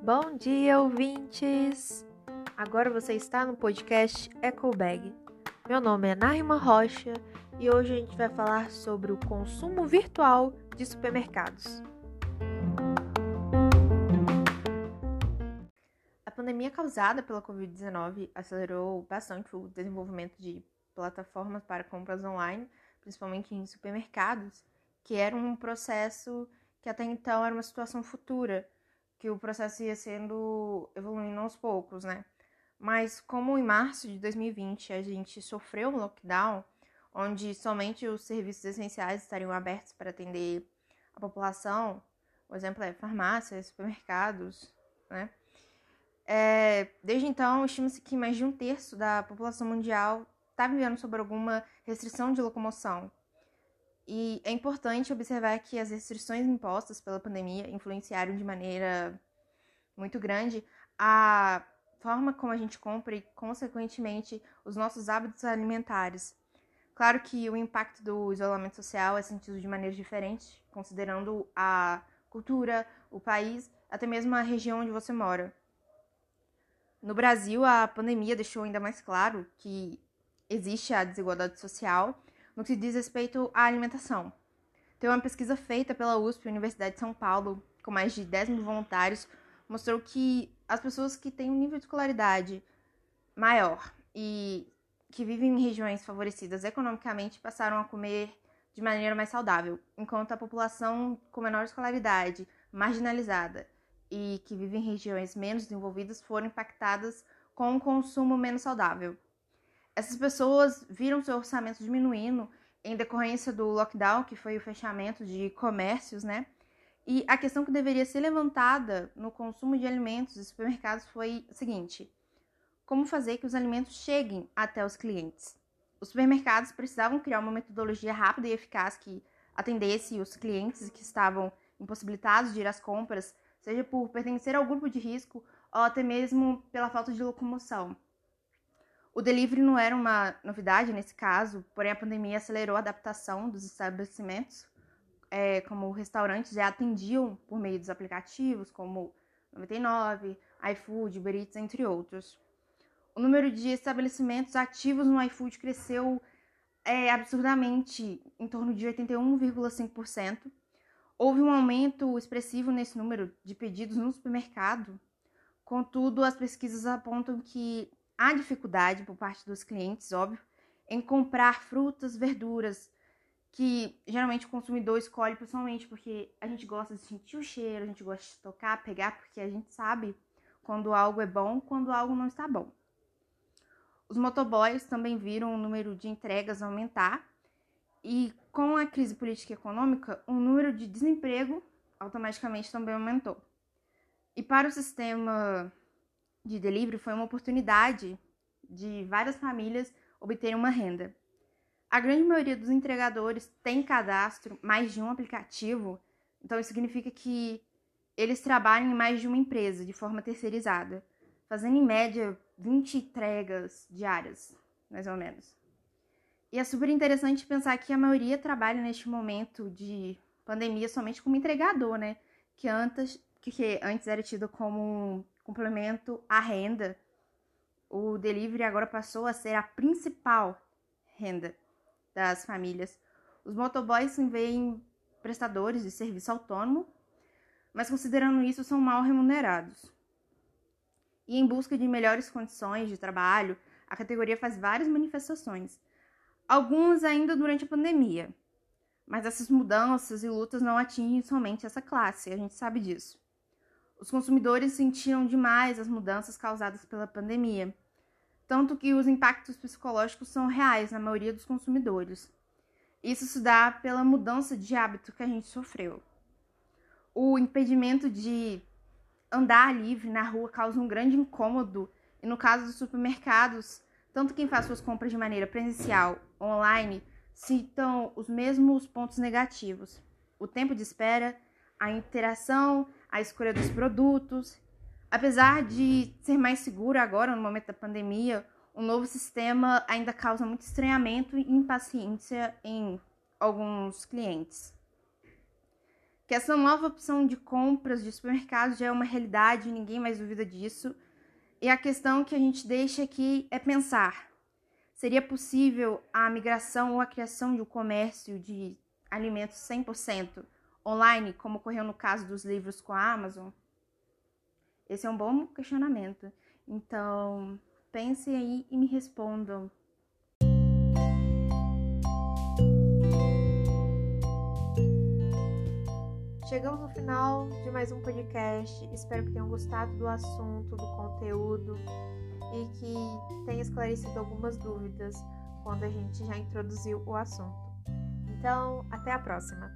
Bom dia, ouvintes! Agora você está no podcast EcoBag. Meu nome é Naima Rocha e hoje a gente vai falar sobre o consumo virtual de supermercados. A pandemia causada pela Covid-19 acelerou bastante o desenvolvimento de plataformas para compras online, principalmente em supermercados, que era um processo que até então era uma situação futura que o processo ia sendo evoluindo aos poucos, né? Mas como em março de 2020 a gente sofreu um lockdown, onde somente os serviços essenciais estariam abertos para atender a população, o exemplo é farmácias, supermercados, né? É, desde então, estima-se que mais de um terço da população mundial está vivendo sob alguma restrição de locomoção, e é importante observar que as restrições impostas pela pandemia influenciaram de maneira muito grande a forma como a gente compra e, consequentemente, os nossos hábitos alimentares. Claro que o impacto do isolamento social é sentido de maneiras diferentes, considerando a cultura, o país, até mesmo a região onde você mora. No Brasil, a pandemia deixou ainda mais claro que existe a desigualdade social no que diz respeito à alimentação. Tem uma pesquisa feita pela USP, Universidade de São Paulo, com mais de 10 mil voluntários, mostrou que as pessoas que têm um nível de escolaridade maior e que vivem em regiões favorecidas economicamente passaram a comer de maneira mais saudável, enquanto a população com menor escolaridade, marginalizada e que vive em regiões menos desenvolvidas foram impactadas com um consumo menos saudável. Essas pessoas viram seu orçamento diminuindo em decorrência do lockdown, que foi o fechamento de comércios, né? E a questão que deveria ser levantada no consumo de alimentos e supermercados foi a seguinte: como fazer que os alimentos cheguem até os clientes? Os supermercados precisavam criar uma metodologia rápida e eficaz que atendesse os clientes que estavam impossibilitados de ir às compras, seja por pertencer ao grupo de risco ou até mesmo pela falta de locomoção. O delivery não era uma novidade nesse caso, porém a pandemia acelerou a adaptação dos estabelecimentos, é, como restaurantes já atendiam por meio dos aplicativos, como 99, iFood, Uber Eats, entre outros. O número de estabelecimentos ativos no iFood cresceu é, absurdamente, em torno de 81,5%. Houve um aumento expressivo nesse número de pedidos no supermercado. Contudo, as pesquisas apontam que Há dificuldade por parte dos clientes, óbvio, em comprar frutas, verduras, que geralmente o consumidor escolhe principalmente porque a gente gosta de sentir o cheiro, a gente gosta de tocar, pegar, porque a gente sabe quando algo é bom, quando algo não está bom. Os motoboys também viram o número de entregas aumentar e com a crise política e econômica, o número de desemprego automaticamente também aumentou. E para o sistema de delivery foi uma oportunidade de várias famílias obterem uma renda. A grande maioria dos entregadores tem cadastro mais de um aplicativo, então isso significa que eles trabalham em mais de uma empresa de forma terceirizada, fazendo em média 20 entregas diárias, mais ou menos. E é super interessante pensar que a maioria trabalha neste momento de pandemia somente como entregador, né? Que antes, que antes era tido como complemento à renda, o delivery agora passou a ser a principal renda das famílias. Os motoboys se veem prestadores de serviço autônomo, mas considerando isso, são mal remunerados. E em busca de melhores condições de trabalho, a categoria faz várias manifestações, algumas ainda durante a pandemia. Mas essas mudanças e lutas não atingem somente essa classe, a gente sabe disso. Os consumidores sentiram demais as mudanças causadas pela pandemia, tanto que os impactos psicológicos são reais na maioria dos consumidores. Isso se dá pela mudança de hábito que a gente sofreu. O impedimento de andar livre na rua causa um grande incômodo, e no caso dos supermercados, tanto quem faz suas compras de maneira presencial online citam os mesmos pontos negativos: o tempo de espera, a interação a escolha dos produtos. Apesar de ser mais seguro agora, no momento da pandemia, o novo sistema ainda causa muito estranhamento e impaciência em alguns clientes. Que essa nova opção de compras de supermercados já é uma realidade, ninguém mais duvida disso. E a questão que a gente deixa aqui é pensar: seria possível a migração ou a criação de um comércio de alimentos 100% online, como ocorreu no caso dos livros com a Amazon? Esse é um bom questionamento. Então, pensem aí e me respondam. Chegamos no final de mais um podcast. Espero que tenham gostado do assunto, do conteúdo e que tenha esclarecido algumas dúvidas quando a gente já introduziu o assunto. Então, até a próxima!